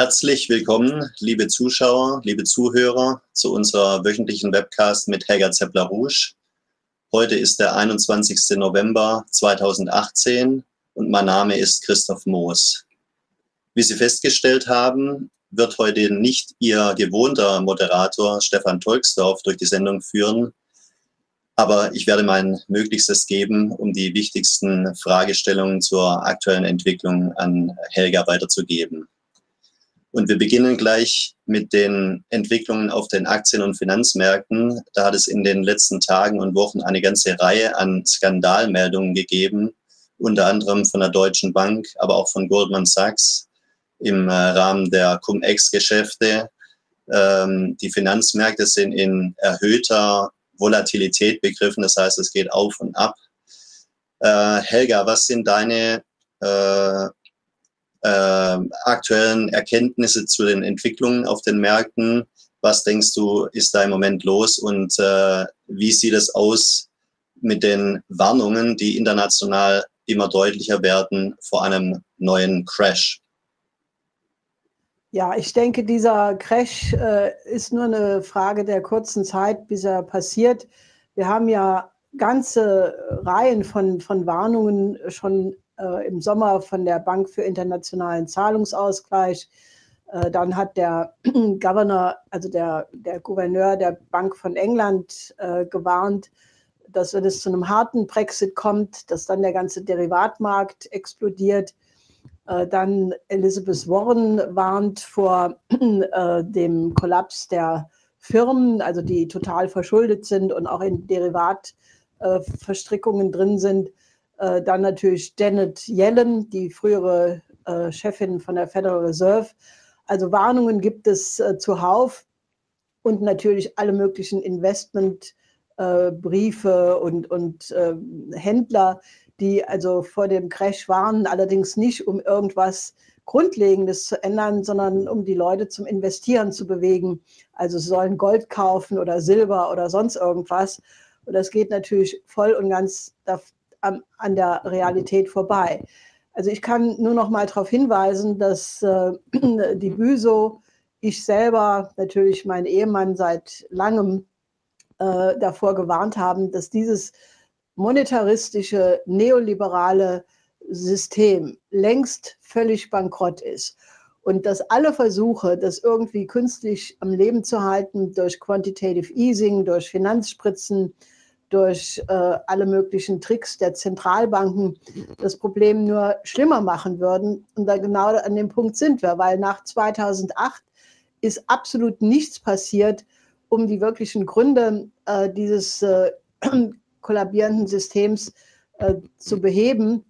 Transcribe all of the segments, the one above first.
Herzlich willkommen, liebe Zuschauer, liebe Zuhörer, zu unserer wöchentlichen Webcast mit Helga Zeppler-Rouge. Heute ist der 21. November 2018 und mein Name ist Christoph Moos. Wie Sie festgestellt haben, wird heute nicht Ihr gewohnter Moderator Stefan Tolksdorf durch die Sendung führen, aber ich werde mein Möglichstes geben, um die wichtigsten Fragestellungen zur aktuellen Entwicklung an Helga weiterzugeben. Und wir beginnen gleich mit den Entwicklungen auf den Aktien- und Finanzmärkten. Da hat es in den letzten Tagen und Wochen eine ganze Reihe an Skandalmeldungen gegeben, unter anderem von der Deutschen Bank, aber auch von Goldman Sachs im äh, Rahmen der Cum-Ex-Geschäfte. Ähm, die Finanzmärkte sind in erhöhter Volatilität begriffen, das heißt, es geht auf und ab. Äh, Helga, was sind deine äh, aktuellen Erkenntnisse zu den Entwicklungen auf den Märkten. Was denkst du, ist da im Moment los und äh, wie sieht es aus mit den Warnungen, die international immer deutlicher werden vor einem neuen Crash? Ja, ich denke, dieser Crash äh, ist nur eine Frage der kurzen Zeit, bis er passiert. Wir haben ja ganze Reihen von, von Warnungen schon äh, im Sommer von der Bank für internationalen Zahlungsausgleich. Äh, dann hat der Governor, also der, der Gouverneur der Bank von England äh, gewarnt, dass wenn es zu einem harten Brexit kommt, dass dann der ganze Derivatmarkt explodiert. Äh, dann Elizabeth Warren warnt vor äh, dem Kollaps der Firmen, also die total verschuldet sind und auch in Derivatverstrickungen drin sind. Äh, dann natürlich Janet Yellen, die frühere äh, Chefin von der Federal Reserve. Also Warnungen gibt es äh, zuhauf und natürlich alle möglichen Investmentbriefe und, und Händler, die also vor dem Crash warnen, allerdings nicht um irgendwas Grundlegendes zu ändern, sondern um die Leute zum Investieren zu bewegen. Also sie sollen Gold kaufen oder Silber oder sonst irgendwas. Und das geht natürlich voll und ganz an, an der Realität vorbei. Also ich kann nur noch mal darauf hinweisen, dass äh, die Büso, ich selber, natürlich mein Ehemann seit langem äh, davor gewarnt haben, dass dieses monetaristische, neoliberale System längst völlig bankrott ist und dass alle Versuche, das irgendwie künstlich am Leben zu halten durch Quantitative Easing, durch Finanzspritzen, durch äh, alle möglichen Tricks der Zentralbanken das Problem nur schlimmer machen würden. Und da genau an dem Punkt sind wir, weil nach 2008 ist absolut nichts passiert, um die wirklichen Gründe äh, dieses äh, kollabierenden Systems äh, zu beheben,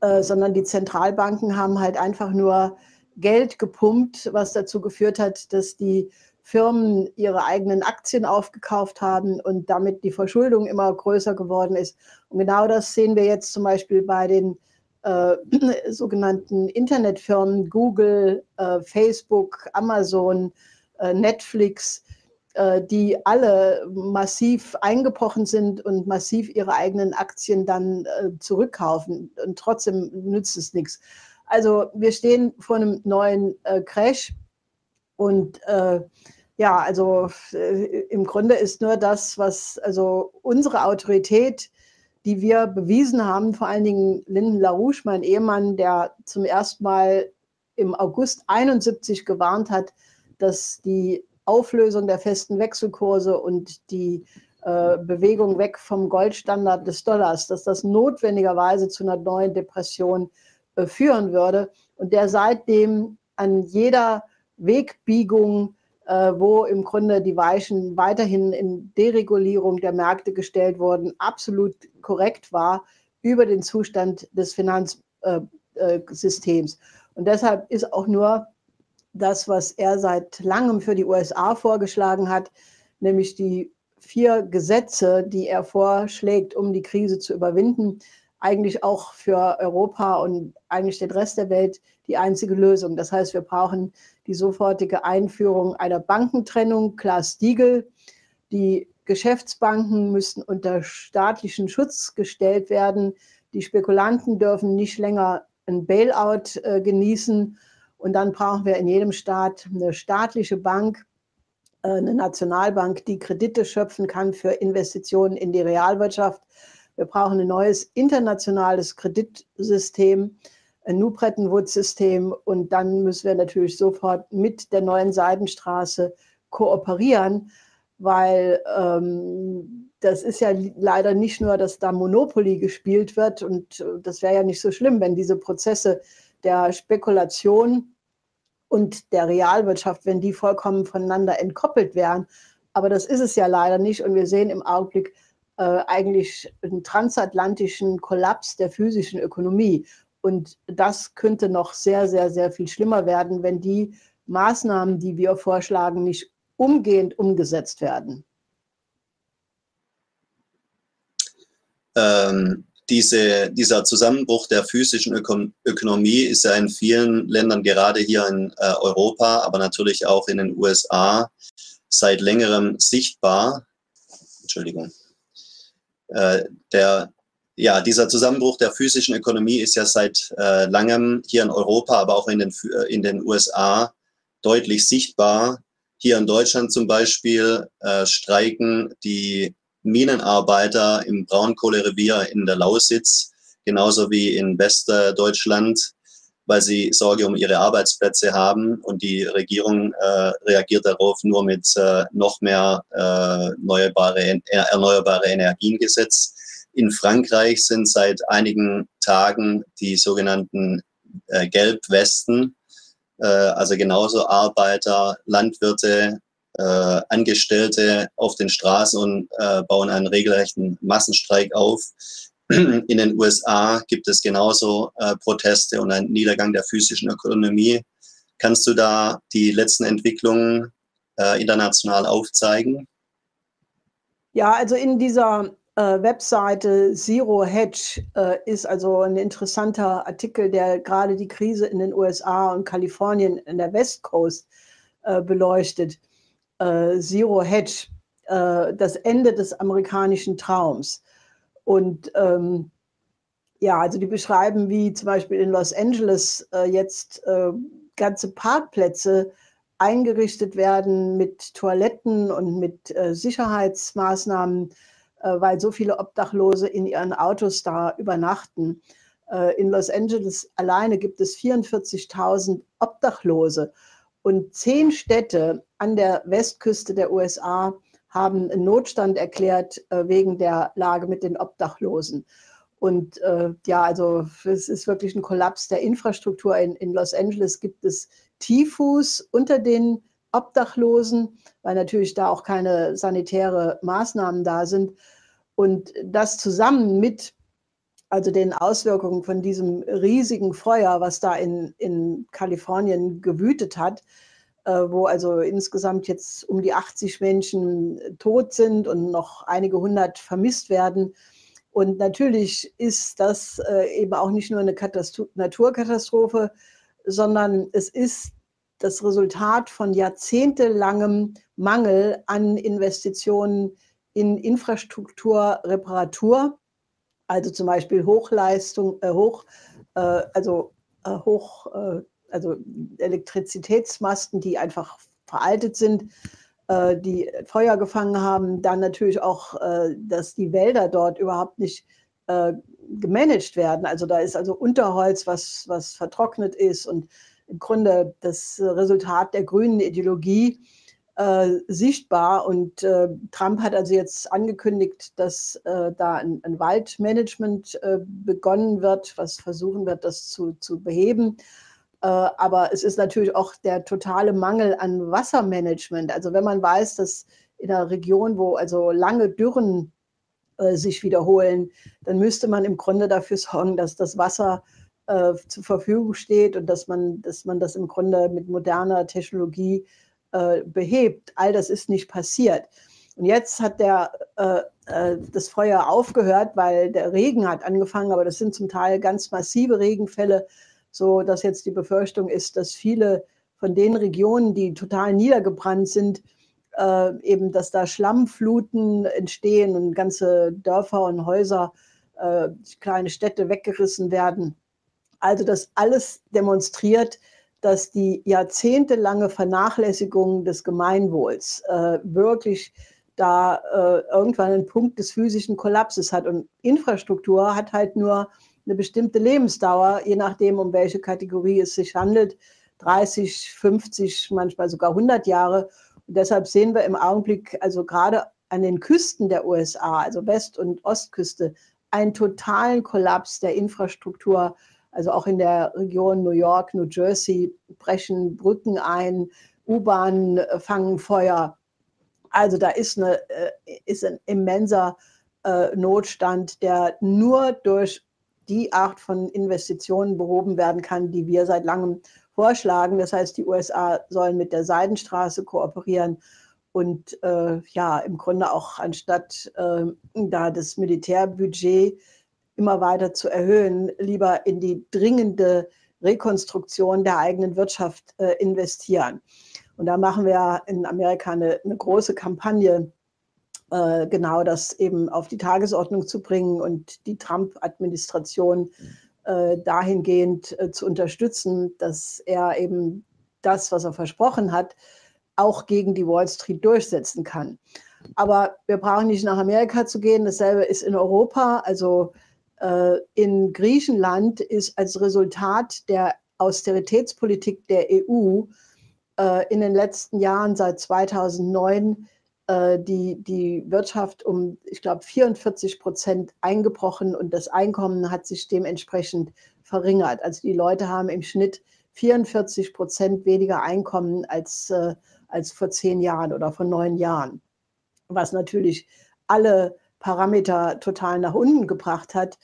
äh, sondern die Zentralbanken haben halt einfach nur Geld gepumpt, was dazu geführt hat, dass die Firmen ihre eigenen Aktien aufgekauft haben und damit die Verschuldung immer größer geworden ist. Und genau das sehen wir jetzt zum Beispiel bei den äh, sogenannten Internetfirmen Google, äh, Facebook, Amazon, äh, Netflix, äh, die alle massiv eingebrochen sind und massiv ihre eigenen Aktien dann äh, zurückkaufen. Und trotzdem nützt es nichts. Also wir stehen vor einem neuen äh, Crash und äh, ja, also äh, im Grunde ist nur das, was also unsere Autorität, die wir bewiesen haben, vor allen Dingen Linden LaRouche, mein Ehemann, der zum ersten Mal im August 71 gewarnt hat, dass die Auflösung der festen Wechselkurse und die äh, Bewegung weg vom Goldstandard des Dollars, dass das notwendigerweise zu einer neuen Depression äh, führen würde. Und der seitdem an jeder Wegbiegung, äh, wo im Grunde die Weichen weiterhin in Deregulierung der Märkte gestellt wurden, absolut korrekt war über den Zustand des Finanzsystems. Äh, äh, und deshalb ist auch nur das, was er seit langem für die USA vorgeschlagen hat, nämlich die vier Gesetze, die er vorschlägt, um die Krise zu überwinden, eigentlich auch für Europa und eigentlich den Rest der Welt die einzige Lösung. Das heißt, wir brauchen die sofortige Einführung einer Bankentrennung, Klaas Diegel. Die Geschäftsbanken müssen unter staatlichen Schutz gestellt werden. Die Spekulanten dürfen nicht länger ein Bailout äh, genießen. Und dann brauchen wir in jedem Staat eine staatliche Bank, äh, eine Nationalbank, die Kredite schöpfen kann für Investitionen in die Realwirtschaft. Wir brauchen ein neues internationales Kreditsystem, New Bretton Woods-System. Und dann müssen wir natürlich sofort mit der neuen Seidenstraße kooperieren, weil ähm, das ist ja leider nicht nur, dass da Monopoly gespielt wird. Und äh, das wäre ja nicht so schlimm, wenn diese Prozesse der Spekulation und der Realwirtschaft, wenn die vollkommen voneinander entkoppelt wären. Aber das ist es ja leider nicht. Und wir sehen im Augenblick äh, eigentlich einen transatlantischen Kollaps der physischen Ökonomie. Und das könnte noch sehr, sehr, sehr viel schlimmer werden, wenn die Maßnahmen, die wir vorschlagen, nicht umgehend umgesetzt werden. Ähm, diese, dieser Zusammenbruch der physischen Öko Ökonomie ist ja in vielen Ländern, gerade hier in äh, Europa, aber natürlich auch in den USA, seit längerem sichtbar. Entschuldigung. Äh, der, ja, dieser Zusammenbruch der physischen Ökonomie ist ja seit äh, langem hier in Europa, aber auch in den, äh, in den USA deutlich sichtbar. Hier in Deutschland zum Beispiel äh, streiken die Minenarbeiter im Braunkohlerevier in der Lausitz, genauso wie in Westdeutschland, weil sie Sorge um ihre Arbeitsplätze haben und die Regierung äh, reagiert darauf nur mit äh, noch mehr äh, erneuerbare, Energiengesetz. In Frankreich sind seit einigen Tagen die sogenannten äh, Gelbwesten, äh, also genauso Arbeiter, Landwirte, äh, Angestellte auf den Straßen und äh, bauen einen regelrechten Massenstreik auf. In den USA gibt es genauso äh, Proteste und einen Niedergang der physischen Ökonomie. Kannst du da die letzten Entwicklungen äh, international aufzeigen? Ja, also in dieser äh, Webseite Zero Hedge äh, ist also ein interessanter Artikel, der gerade die Krise in den USA und Kalifornien in der West Coast äh, beleuchtet äh, Zero Hedge, äh, das Ende des amerikanischen Traums. Und ähm, ja, also die beschreiben, wie zum Beispiel in Los Angeles äh, jetzt ganze Parkplätze eingerichtet werden mit Toiletten und mit Sicherheitsmaßnahmen, weil so viele Obdachlose in ihren Autos da übernachten. in Los Angeles alleine gibt es 44.000 Obdachlose. Und zehn Städte an der Westküste der USA haben einen Notstand erklärt äh, wegen der Lage mit den Obdachlosen. Und äh, ja, also es ist wirklich ein Kollaps der Infrastruktur. In, in Los Angeles gibt es Tifus unter den Obdachlosen, weil natürlich da auch keine sanitäre Maßnahmen da sind. Und das zusammen mit also den Auswirkungen von diesem riesigen Feuer, was da in, in Kalifornien gewütet hat, äh, wo also insgesamt jetzt um die 80 Menschen tot sind und noch einige hundert vermisst werden. Und natürlich ist das äh, eben auch nicht nur eine Katastro Naturkatastrophe, sondern es ist das Resultat von jahrzehntelangem Mangel an Investitionen in Infrastruktur, Reparatur also zum Beispiel Hochleistung, äh, hoch, äh, also äh, hoch, äh, also Elektrizitätsmasten, die einfach veraltet sind, äh, die Feuer gefangen haben. Dann natürlich auch, äh, dass die Wälder dort überhaupt nicht gemanagt werden. Also da ist also Unterholz, was, was vertrocknet ist und im Grunde das Resultat der grünen Ideologie äh, sichtbar. Und äh, Trump hat also jetzt angekündigt, dass äh, da ein, ein Waldmanagement äh, begonnen wird, was versuchen wird, das zu, zu beheben. Äh, aber es ist natürlich auch der totale Mangel an Wassermanagement. Also wenn man weiß, dass in einer Region, wo also lange Dürren äh, sich wiederholen, dann müsste man im Grunde dafür sorgen, dass das Wasser zur Verfügung steht und dass man, dass man das im Grunde mit moderner Technologie äh, behebt. All das ist nicht passiert. Und jetzt hat der, äh, äh, das Feuer aufgehört, weil der Regen hat angefangen, aber das sind zum Teil ganz massive Regenfälle, so dass jetzt die Befürchtung ist, dass viele von den Regionen, die total niedergebrannt sind, äh, eben, dass da Schlammfluten entstehen und ganze Dörfer und Häuser, äh, kleine Städte weggerissen werden. Also das alles demonstriert, dass die jahrzehntelange Vernachlässigung des Gemeinwohls äh, wirklich da äh, irgendwann einen Punkt des physischen Kollapses hat. Und Infrastruktur hat halt nur eine bestimmte Lebensdauer, je nachdem, um welche Kategorie es sich handelt. 30, 50, manchmal sogar 100 Jahre. Und deshalb sehen wir im Augenblick, also gerade an den Küsten der USA, also West- und Ostküste, einen totalen Kollaps der Infrastruktur. Also auch in der Region New York, New Jersey brechen Brücken ein, U-Bahnen fangen Feuer. Also da ist, eine, äh, ist ein immenser äh, Notstand, der nur durch die Art von Investitionen behoben werden kann, die wir seit langem vorschlagen. Das heißt, die USA sollen mit der Seidenstraße kooperieren und äh, ja, im Grunde auch anstatt äh, da das Militärbudget immer weiter zu erhöhen, lieber in die dringende Rekonstruktion der eigenen Wirtschaft äh, investieren. Und da machen wir in Amerika eine, eine große Kampagne, äh, genau das eben auf die Tagesordnung zu bringen und die Trump-Administration äh, dahingehend äh, zu unterstützen, dass er eben das, was er versprochen hat, auch gegen die Wall Street durchsetzen kann. Aber wir brauchen nicht nach Amerika zu gehen. Dasselbe ist in Europa. Also in Griechenland ist als Resultat der Austeritätspolitik der EU äh, in den letzten Jahren seit 2009 äh, die, die Wirtschaft um, ich glaube, 44 Prozent eingebrochen und das Einkommen hat sich dementsprechend verringert. Also die Leute haben im Schnitt 44 Prozent weniger Einkommen als, äh, als vor zehn Jahren oder vor neun Jahren, was natürlich alle Parameter total nach unten gebracht hat.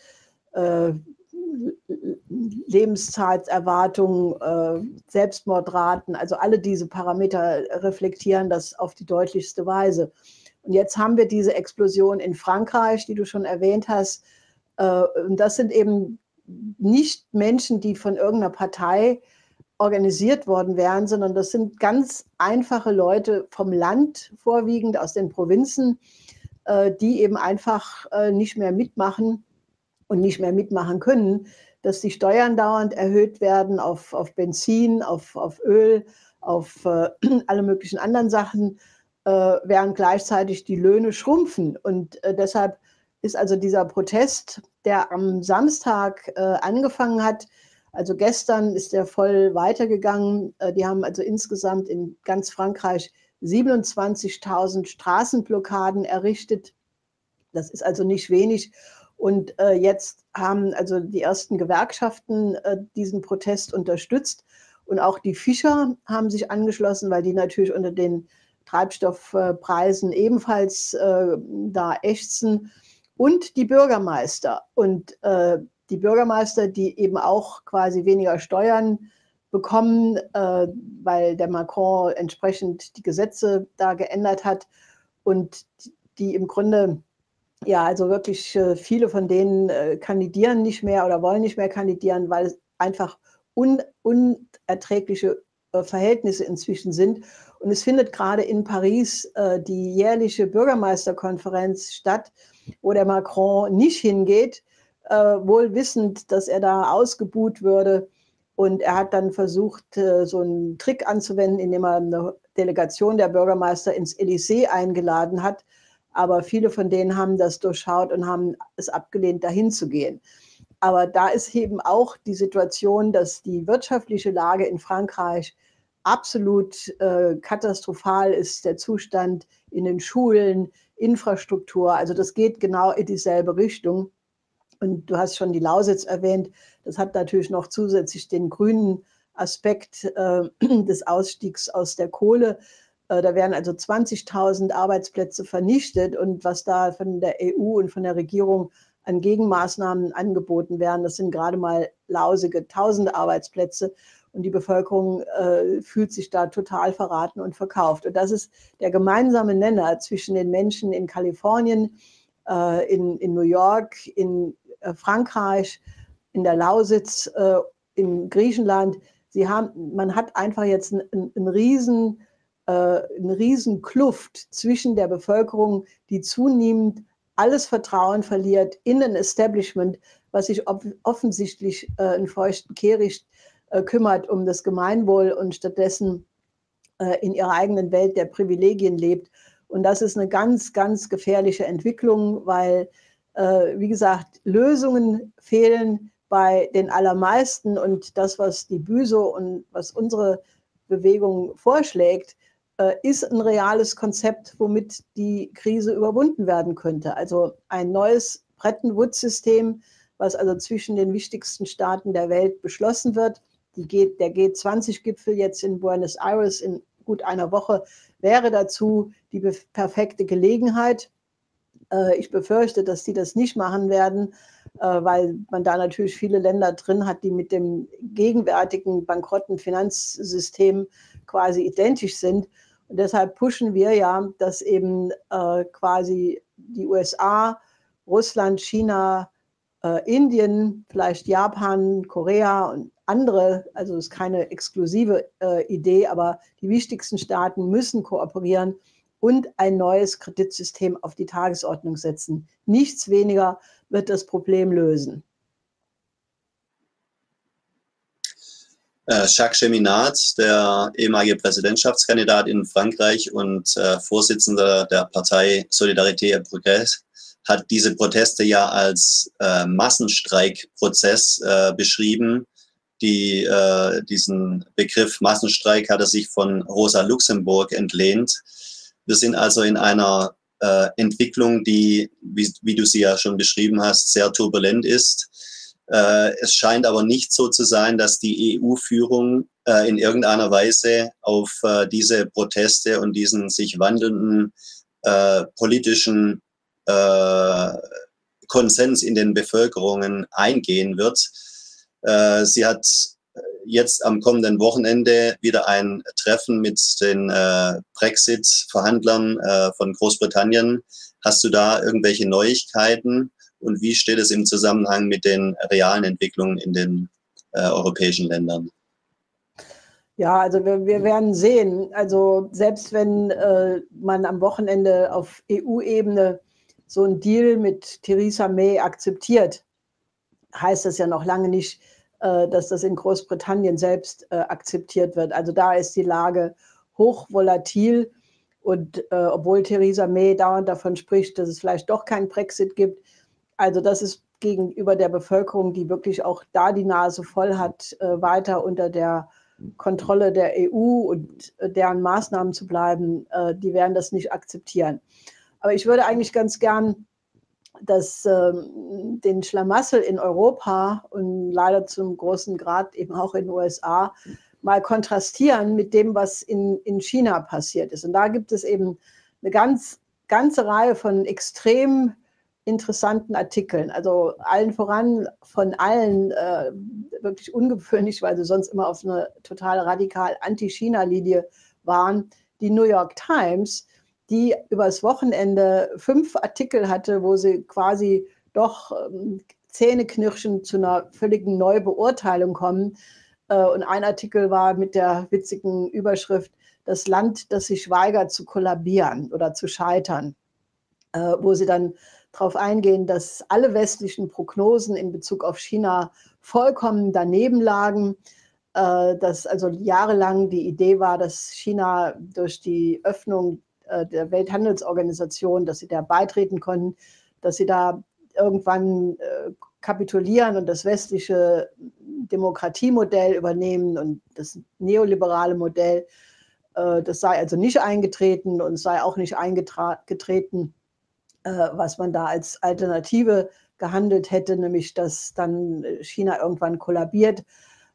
Äh, Lebenszeiterwartung, äh, Selbstmordraten, also alle diese Parameter reflektieren das auf die deutlichste Weise. Und jetzt haben wir diese Explosion in Frankreich, die du schon erwähnt hast. Äh, und das sind eben nicht Menschen, die von irgendeiner Partei organisiert worden wären, sondern das sind ganz einfache Leute vom Land, vorwiegend aus den Provinzen, die eben einfach äh, nicht mehr mitmachen und nicht mehr mitmachen können, dass die Steuern dauernd erhöht werden auf, auf Benzin, auf, auf Öl, auf äh, alle möglichen anderen Sachen, äh, während gleichzeitig die Löhne schrumpfen. Und äh, deshalb ist also dieser Protest, der am Samstag äh, angefangen hat, also gestern ist er voll weitergegangen. Äh, die haben also insgesamt in ganz Frankreich 27.000 Straßenblockaden errichtet. Das ist also nicht wenig. Und äh, jetzt haben also die ersten Gewerkschaften äh, diesen Protest unterstützt. Und auch die Fischer haben sich angeschlossen, weil die natürlich unter den Treibstoffpreisen ebenfalls äh, da ächzen. Und die Bürgermeister. Und äh, die Bürgermeister, die eben auch quasi weniger Steuern bekommen, äh, weil der Macron entsprechend die Gesetze da geändert hat und die im Grunde, ja, also wirklich äh, viele von denen äh, kandidieren nicht mehr oder wollen nicht mehr kandidieren, weil es einfach un unerträgliche äh, Verhältnisse inzwischen sind. Und es findet gerade in Paris äh, die jährliche Bürgermeisterkonferenz statt, wo der Macron nicht hingeht, äh, wohl wissend, dass er da ausgebuht würde. Und er hat dann versucht, äh, so einen Trick anzuwenden, indem er eine Delegation der Bürgermeister ins Élysée eingeladen hat. Aber viele von denen haben das durchschaut und haben es abgelehnt, dahin zu gehen. Aber da ist eben auch die Situation, dass die wirtschaftliche Lage in Frankreich absolut äh, katastrophal ist, der Zustand in den Schulen, Infrastruktur. Also das geht genau in dieselbe Richtung. Und du hast schon die Lausitz erwähnt. Das hat natürlich noch zusätzlich den grünen Aspekt äh, des Ausstiegs aus der Kohle. Äh, da werden also 20.000 Arbeitsplätze vernichtet. Und was da von der EU und von der Regierung an Gegenmaßnahmen angeboten werden, das sind gerade mal lausige 1000 Arbeitsplätze. Und die Bevölkerung äh, fühlt sich da total verraten und verkauft. Und das ist der gemeinsame Nenner zwischen den Menschen in Kalifornien, äh, in, in New York, in äh, Frankreich, in der Lausitz, äh, in Griechenland. Sie haben, man hat einfach jetzt einen, einen riesen, äh, eine riesen Kluft zwischen der Bevölkerung, die zunehmend alles Vertrauen verliert in ein Establishment, was sich offensichtlich einen feuchten Kehricht äh, kümmert um das Gemeinwohl und stattdessen äh, in ihrer eigenen Welt der Privilegien lebt. Und das ist eine ganz, ganz gefährliche Entwicklung, weil, äh, wie gesagt, Lösungen fehlen bei den allermeisten. Und das, was die Büso und was unsere Bewegung vorschlägt, äh, ist ein reales Konzept, womit die Krise überwunden werden könnte. Also ein neues Bretton Woods-System, was also zwischen den wichtigsten Staaten der Welt beschlossen wird. G der G20-Gipfel jetzt in Buenos Aires in gut einer Woche wäre dazu die perfekte Gelegenheit. Äh, ich befürchte, dass die das nicht machen werden, weil man da natürlich viele Länder drin hat, die mit dem gegenwärtigen bankrotten Finanzsystem quasi identisch sind. Und deshalb pushen wir ja, dass eben äh, quasi die USA, Russland, China, Indien, vielleicht Japan, Korea und andere, also es ist keine exklusive äh, Idee, aber die wichtigsten Staaten müssen kooperieren und ein neues Kreditsystem auf die Tagesordnung setzen. Nichts weniger wird das Problem lösen. Äh, Jacques Cheminat, der ehemalige Präsidentschaftskandidat in Frankreich und äh, Vorsitzender der Partei Solidarité et Progrès, hat diese Proteste ja als äh, Massenstreikprozess äh, beschrieben, die, äh, diesen Begriff Massenstreik hat er sich von Rosa Luxemburg entlehnt. Wir sind also in einer äh, Entwicklung, die, wie, wie du sie ja schon beschrieben hast, sehr turbulent ist. Äh, es scheint aber nicht so zu sein, dass die EU-Führung äh, in irgendeiner Weise auf äh, diese Proteste und diesen sich wandelnden äh, politischen Konsens in den Bevölkerungen eingehen wird sie hat jetzt am kommenden Wochenende wieder ein Treffen mit den äh, Brexit-Verhandlern äh, von Großbritannien. Hast du da irgendwelche Neuigkeiten und wie steht es im Zusammenhang mit den realen Entwicklungen in den äh, europäischen Ländern? Ja, also wir, wir werden sehen. Also selbst wenn äh, man am Wochenende auf EU-Ebene so einen Deal mit Theresa May akzeptiert, heißt das ja noch lange nicht, dass das in Großbritannien selbst äh, akzeptiert wird. Also da ist die Lage hochvolatil. Und äh, obwohl Theresa May dauernd davon spricht, dass es vielleicht doch keinen Brexit gibt, also das ist gegenüber der Bevölkerung, die wirklich auch da die Nase voll hat, äh, weiter unter der Kontrolle der EU und äh, deren Maßnahmen zu bleiben, äh, die werden das nicht akzeptieren. Aber ich würde eigentlich ganz gern dass ähm, den Schlamassel in Europa und leider zum großen Grad eben auch in den USA mal kontrastieren mit dem, was in, in China passiert ist. Und da gibt es eben eine ganz, ganze Reihe von extrem interessanten Artikeln. Also allen voran von allen äh, wirklich ungewöhnlich, weil sie sonst immer auf eine total radikal Anti-China-Linie waren. Die New York Times die übers Wochenende fünf Artikel hatte, wo sie quasi doch ähm, Zähneknirschen zu einer völligen Neubeurteilung kommen. Äh, und ein Artikel war mit der witzigen Überschrift Das Land, das sich weigert zu kollabieren oder zu scheitern, äh, wo sie dann darauf eingehen, dass alle westlichen Prognosen in Bezug auf China vollkommen daneben lagen, äh, dass also jahrelang die Idee war, dass China durch die Öffnung der Welthandelsorganisation, dass sie da beitreten konnten, dass sie da irgendwann äh, kapitulieren und das westliche Demokratiemodell übernehmen und das neoliberale Modell. Äh, das sei also nicht eingetreten und sei auch nicht eingetreten, was man da als Alternative gehandelt hätte, nämlich dass dann China irgendwann kollabiert,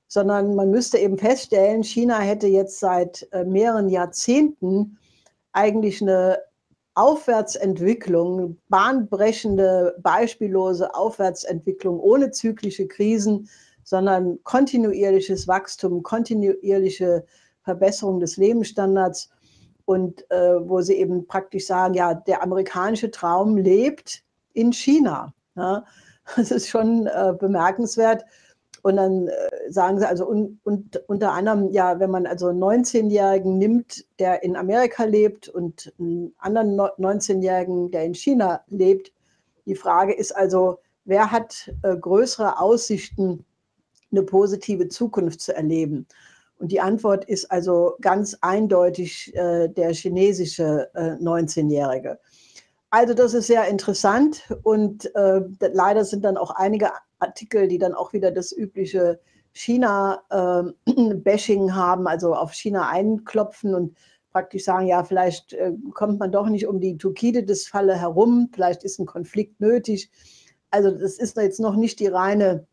sondern man müsste eben feststellen, China hätte jetzt seit mehreren Jahrzehnten eigentlich eine Aufwärtsentwicklung, bahnbrechende, beispiellose Aufwärtsentwicklung ohne zyklische Krisen, sondern kontinuierliches Wachstum, kontinuierliche Verbesserung des Lebensstandards und äh, wo sie eben praktisch sagen, ja, der amerikanische Traum lebt in China. Ja? Das ist schon äh, bemerkenswert. Und dann äh, sagen sie also un, und, unter anderem, ja, wenn man also einen 19-Jährigen nimmt, der in Amerika lebt und einen anderen 19-Jährigen, der in China lebt, die Frage ist also, wer hat äh, größere Aussichten, eine positive Zukunft zu erleben? Und die Antwort ist also ganz eindeutig äh, der chinesische äh, 19-Jährige. Also das ist sehr interessant und äh, leider sind dann auch einige Artikel, die dann auch wieder das übliche China-Bashing haben, also auf China einklopfen und praktisch sagen, ja, vielleicht äh, kommt man doch nicht um die Thukydides-Falle herum, vielleicht ist ein Konflikt nötig. Also das ist jetzt noch nicht die reine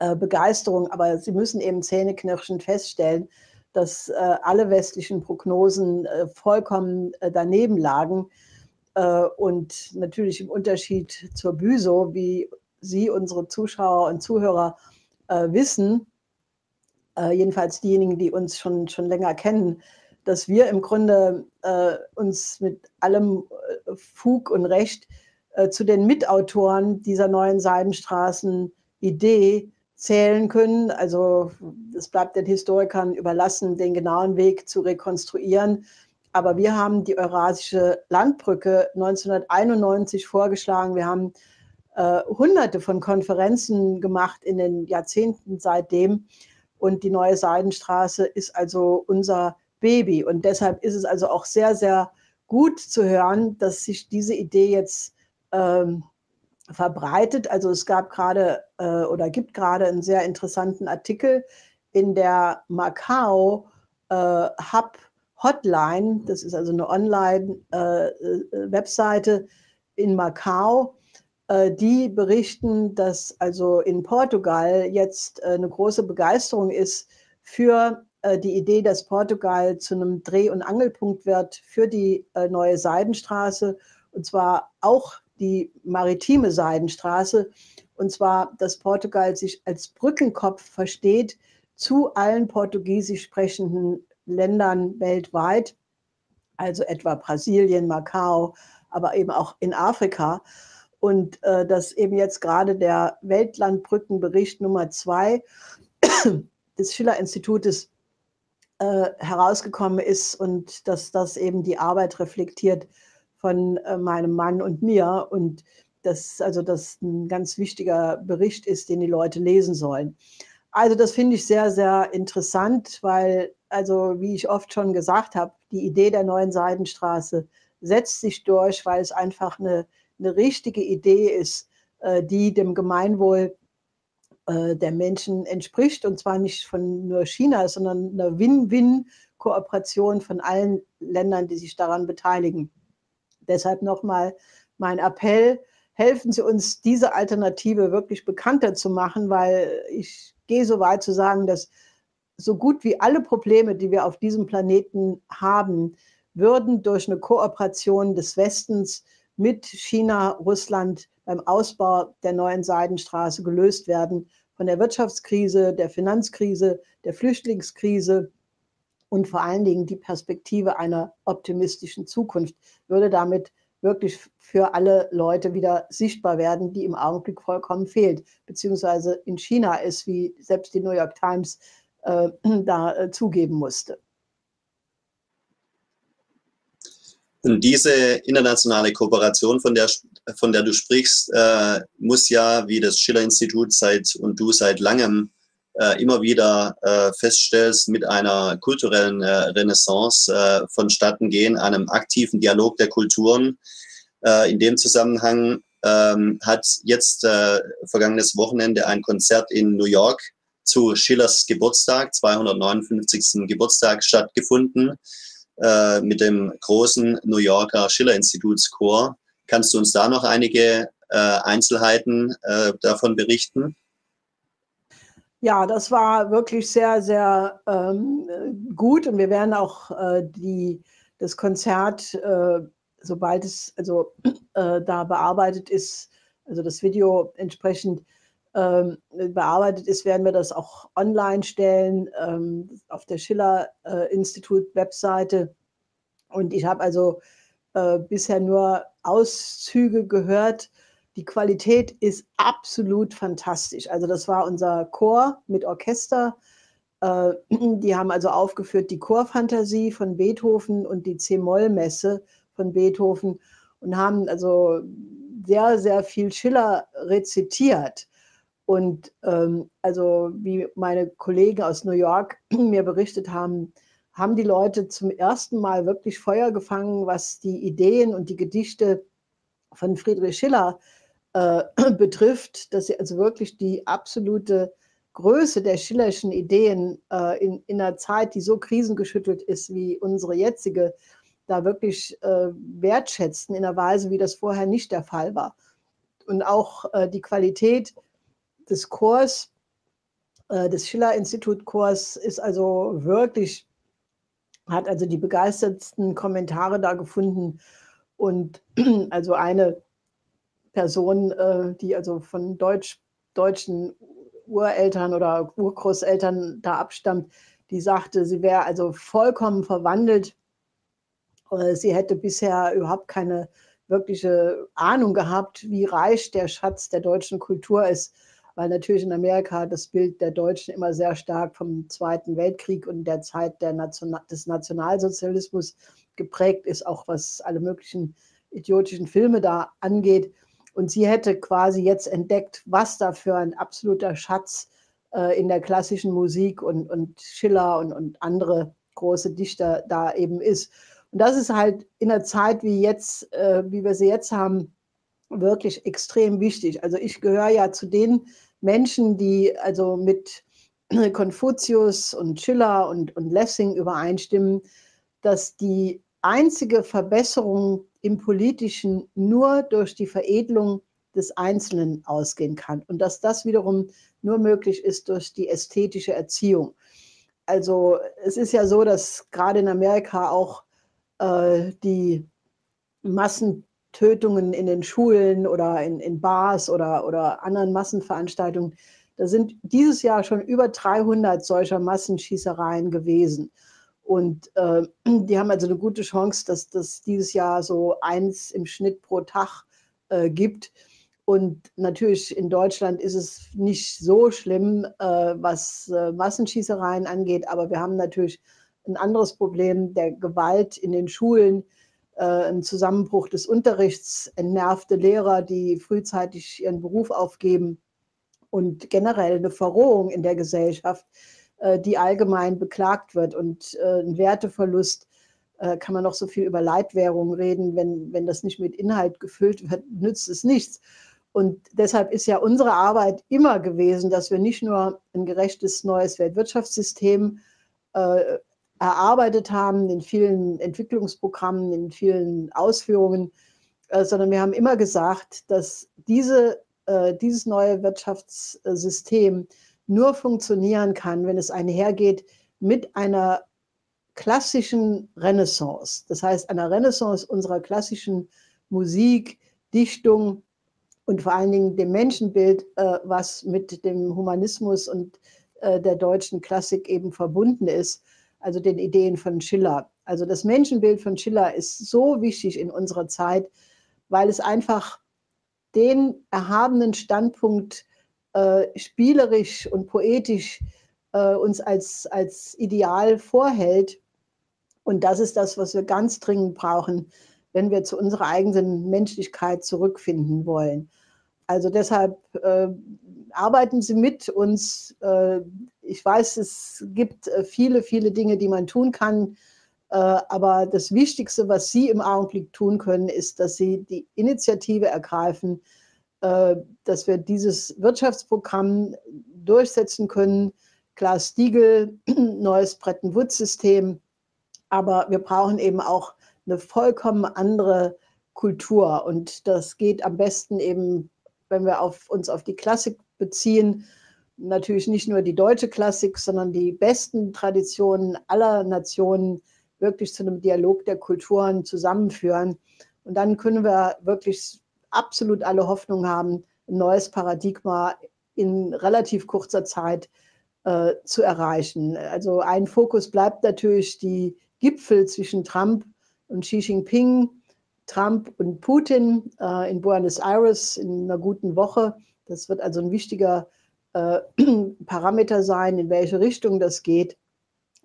äh, Begeisterung, aber sie müssen eben zähneknirschend feststellen, dass äh, alle westlichen Prognosen äh, vollkommen äh, daneben lagen. Äh, und natürlich im Unterschied zur Büso, wie Sie, unsere Zuschauer und Zuhörer, wissen, jedenfalls diejenigen, die uns schon, schon länger kennen, dass wir im Grunde uns mit allem Fug und Recht zu den Mitautoren dieser neuen Seidenstraßen-Idee zählen können. Also es bleibt den Historikern überlassen, den genauen Weg zu rekonstruieren. Aber wir haben die Eurasische Landbrücke 1991 vorgeschlagen. Wir haben äh, hunderte von Konferenzen gemacht in den Jahrzehnten seitdem. Und die neue Seidenstraße ist also unser Baby. Und deshalb ist es also auch sehr, sehr gut zu hören, dass sich diese Idee jetzt ähm, verbreitet. Also es gab gerade äh, oder gibt gerade einen sehr interessanten Artikel in der Macau äh, Hub Hotline. Das ist also eine Online-Webseite äh, in Macau. Äh, die berichten, dass also in Portugal jetzt äh, eine große Begeisterung ist für äh, die Idee, dass Portugal zu einem Dreh- und Angelpunkt wird für die neue Seidenstraße. Und zwar auch die maritime Seidenstraße. Und zwar, dass Portugal sich als Brückenkopf versteht zu allen portugiesisch sprechenden Ländern weltweit, also etwa Brasilien, Macau, aber eben auch in Afrika. Und äh, dass eben jetzt gerade der Weltlandbrückenbericht Nummer zwei des Schiller-Institutes äh, herausgekommen ist und dass das eben die Arbeit reflektiert, von äh, meinem Mann und mir und das also das ein ganz wichtiger Bericht ist, den die Leute lesen sollen. Also das finde ich sehr, sehr interessant, weil, also wie ich oft schon gesagt habe, die Idee der neuen Seidenstraße setzt sich durch, weil es einfach eine, eine richtige Idee ist, äh, die dem Gemeinwohl äh, der Menschen entspricht und zwar nicht von nur China, sondern einer Win-Win-Kooperation von allen Ländern, die sich daran beteiligen. Deshalb nochmal mein Appell, helfen Sie uns, diese Alternative wirklich bekannter zu machen, weil ich gehe so weit zu sagen, dass so gut wie alle Probleme, die wir auf diesem Planeten haben, würden durch eine Kooperation des Westens mit China, Russland beim Ausbau der neuen Seidenstraße gelöst werden. Von der Wirtschaftskrise, der Finanzkrise, der Flüchtlingskrise und vor allen Dingen die Perspektive einer optimistischen Zukunft würde damit wirklich für alle Leute wieder sichtbar werden, die im Augenblick vollkommen fehlt, beziehungsweise in China ist, wie selbst die New York Times äh, da äh, zugeben musste. Und diese internationale Kooperation, von der, von der du sprichst, äh, muss ja, wie das Schiller-Institut seit und du seit langem äh, immer wieder äh, feststellst, mit einer kulturellen äh, Renaissance äh, vonstatten gehen, einem aktiven Dialog der Kulturen. Äh, in dem Zusammenhang ähm, hat jetzt äh, vergangenes Wochenende ein Konzert in New York zu Schillers Geburtstag, 259. Geburtstag stattgefunden, äh, mit dem großen New Yorker Schiller-Institutschor. Kannst du uns da noch einige äh, Einzelheiten äh, davon berichten? Ja, das war wirklich sehr, sehr ähm, gut und wir werden auch äh, die, das Konzert, äh, sobald es also äh, da bearbeitet ist, also das Video entsprechend ähm, bearbeitet ist, werden wir das auch online stellen ähm, auf der Schiller-Institut-Webseite. und ich habe also äh, bisher nur Auszüge gehört die Qualität ist absolut fantastisch. Also das war unser Chor mit Orchester. Äh, die haben also aufgeführt die Chorfantasie von Beethoven und die C-Moll-Messe von Beethoven und haben also sehr, sehr viel Schiller rezitiert. Und ähm, also wie meine Kollegen aus New York mir berichtet haben, haben die Leute zum ersten Mal wirklich Feuer gefangen, was die Ideen und die Gedichte von Friedrich Schiller äh, betrifft, dass sie also wirklich die absolute Größe der Schillerschen Ideen äh, in, in einer Zeit, die so krisengeschüttelt ist wie unsere jetzige, da wirklich äh, wertschätzten in einer Weise, wie das vorher nicht der Fall war. Und auch äh, die Qualität des Chors, äh, des Schiller-Institut-Chors ist also wirklich, hat also die begeistertsten Kommentare da gefunden. Und also eine Person, äh, die also von Deutsch, deutschen Ureltern oder Urgroßeltern da abstammt, die sagte, sie wäre also vollkommen verwandelt. Äh, sie hätte bisher überhaupt keine wirkliche Ahnung gehabt, wie reich der Schatz der deutschen Kultur ist weil natürlich in Amerika das Bild der Deutschen immer sehr stark vom Zweiten Weltkrieg und der Zeit der Nation des Nationalsozialismus geprägt ist, auch was alle möglichen idiotischen Filme da angeht. Und sie hätte quasi jetzt entdeckt, was da für ein absoluter Schatz äh, in der klassischen Musik und, und Schiller und, und andere große Dichter da eben ist. Und das ist halt in einer Zeit wie jetzt, äh, wie wir sie jetzt haben, wirklich extrem wichtig. Also ich gehöre ja zu den Menschen, die also mit Konfuzius und Schiller und, und Lessing übereinstimmen, dass die einzige Verbesserung im Politischen nur durch die Veredelung des Einzelnen ausgehen kann und dass das wiederum nur möglich ist durch die ästhetische Erziehung. Also es ist ja so, dass gerade in Amerika auch äh, die Massen Tötungen in den Schulen oder in, in Bars oder, oder anderen Massenveranstaltungen. Da sind dieses Jahr schon über 300 solcher Massenschießereien gewesen. Und äh, die haben also eine gute Chance, dass das dieses Jahr so eins im Schnitt pro Tag äh, gibt. Und natürlich in Deutschland ist es nicht so schlimm, äh, was äh, Massenschießereien angeht, aber wir haben natürlich ein anderes Problem der Gewalt in den Schulen ein Zusammenbruch des Unterrichts, entnervte Lehrer, die frühzeitig ihren Beruf aufgeben und generell eine Verrohung in der Gesellschaft, äh, die allgemein beklagt wird und äh, ein Werteverlust. Kann man noch so viel über Leitwährung reden, wenn, wenn das nicht mit Inhalt gefüllt wird, nützt es nichts. Und deshalb ist ja unsere Arbeit immer gewesen, dass wir nicht nur ein gerechtes neues Weltwirtschaftssystem äh, erarbeitet haben, in vielen Entwicklungsprogrammen, in vielen Ausführungen, äh, sondern wir haben immer gesagt, dass diese, äh, dieses neue Wirtschaftssystem nur funktionieren kann, wenn es einhergeht mit einer klassischen Renaissance. Das heißt, einer Renaissance unserer klassischen Musik, Dichtung und vor allen Dingen dem Menschenbild, äh, was mit dem Humanismus und der deutschen Klassik eben verbunden ist also den Ideen von Schiller. Also das Menschenbild von Schiller ist so wichtig in unserer Zeit, weil es einfach den erhabenen Standpunkt äh, spielerisch und poetisch äh, uns als, als Ideal vorhält. Und das ist das, was wir ganz dringend brauchen, wenn wir zu unserer eigenen Menschlichkeit zurückfinden wollen. Also deshalb äh, arbeiten Sie mit uns. Ich weiß, es gibt äh, viele, viele Dinge, die man tun kann. Äh, aber das Wichtigste, was Sie im Augenblick tun können, ist, dass Sie die Initiative ergreifen, äh, dass wir dieses Wirtschaftsprogramm durchsetzen können. Glass-Steagall, neues Bretton-Woods-System. Aber wir brauchen eben auch eine vollkommen andere Kultur. Und das geht am besten eben wenn wir auf, uns auf die Klassik beziehen, natürlich nicht nur die deutsche Klassik, sondern die besten Traditionen aller Nationen wirklich zu einem Dialog der Kulturen zusammenführen. Und dann können wir wirklich absolut alle Hoffnung haben, ein neues Paradigma in relativ kurzer Zeit äh, zu erreichen. Also ein Fokus bleibt natürlich die Gipfel zwischen Trump und Xi Jinping Trump und Putin äh, in Buenos Aires in einer guten Woche. Das wird also ein wichtiger äh, Parameter sein, in welche Richtung das geht.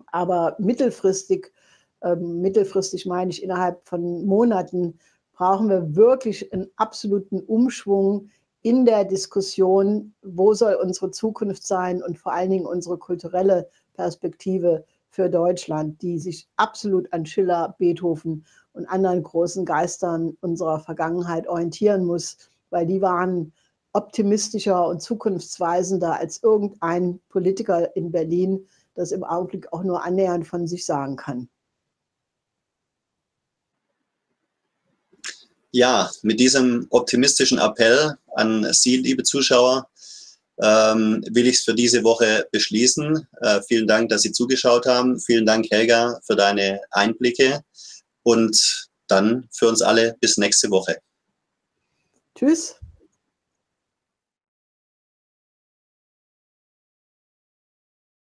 Aber mittelfristig, äh, mittelfristig meine ich innerhalb von Monaten, brauchen wir wirklich einen absoluten Umschwung in der Diskussion, wo soll unsere Zukunft sein und vor allen Dingen unsere kulturelle Perspektive für Deutschland, die sich absolut an Schiller, Beethoven und anderen großen Geistern unserer Vergangenheit orientieren muss, weil die waren optimistischer und zukunftsweisender als irgendein Politiker in Berlin das im Augenblick auch nur annähernd von sich sagen kann. Ja, mit diesem optimistischen Appell an Sie, liebe Zuschauer, ähm, will ich es für diese Woche beschließen. Äh, vielen Dank, dass Sie zugeschaut haben. Vielen Dank, Helga, für deine Einblicke. Und dann für uns alle bis nächste Woche. Tschüss.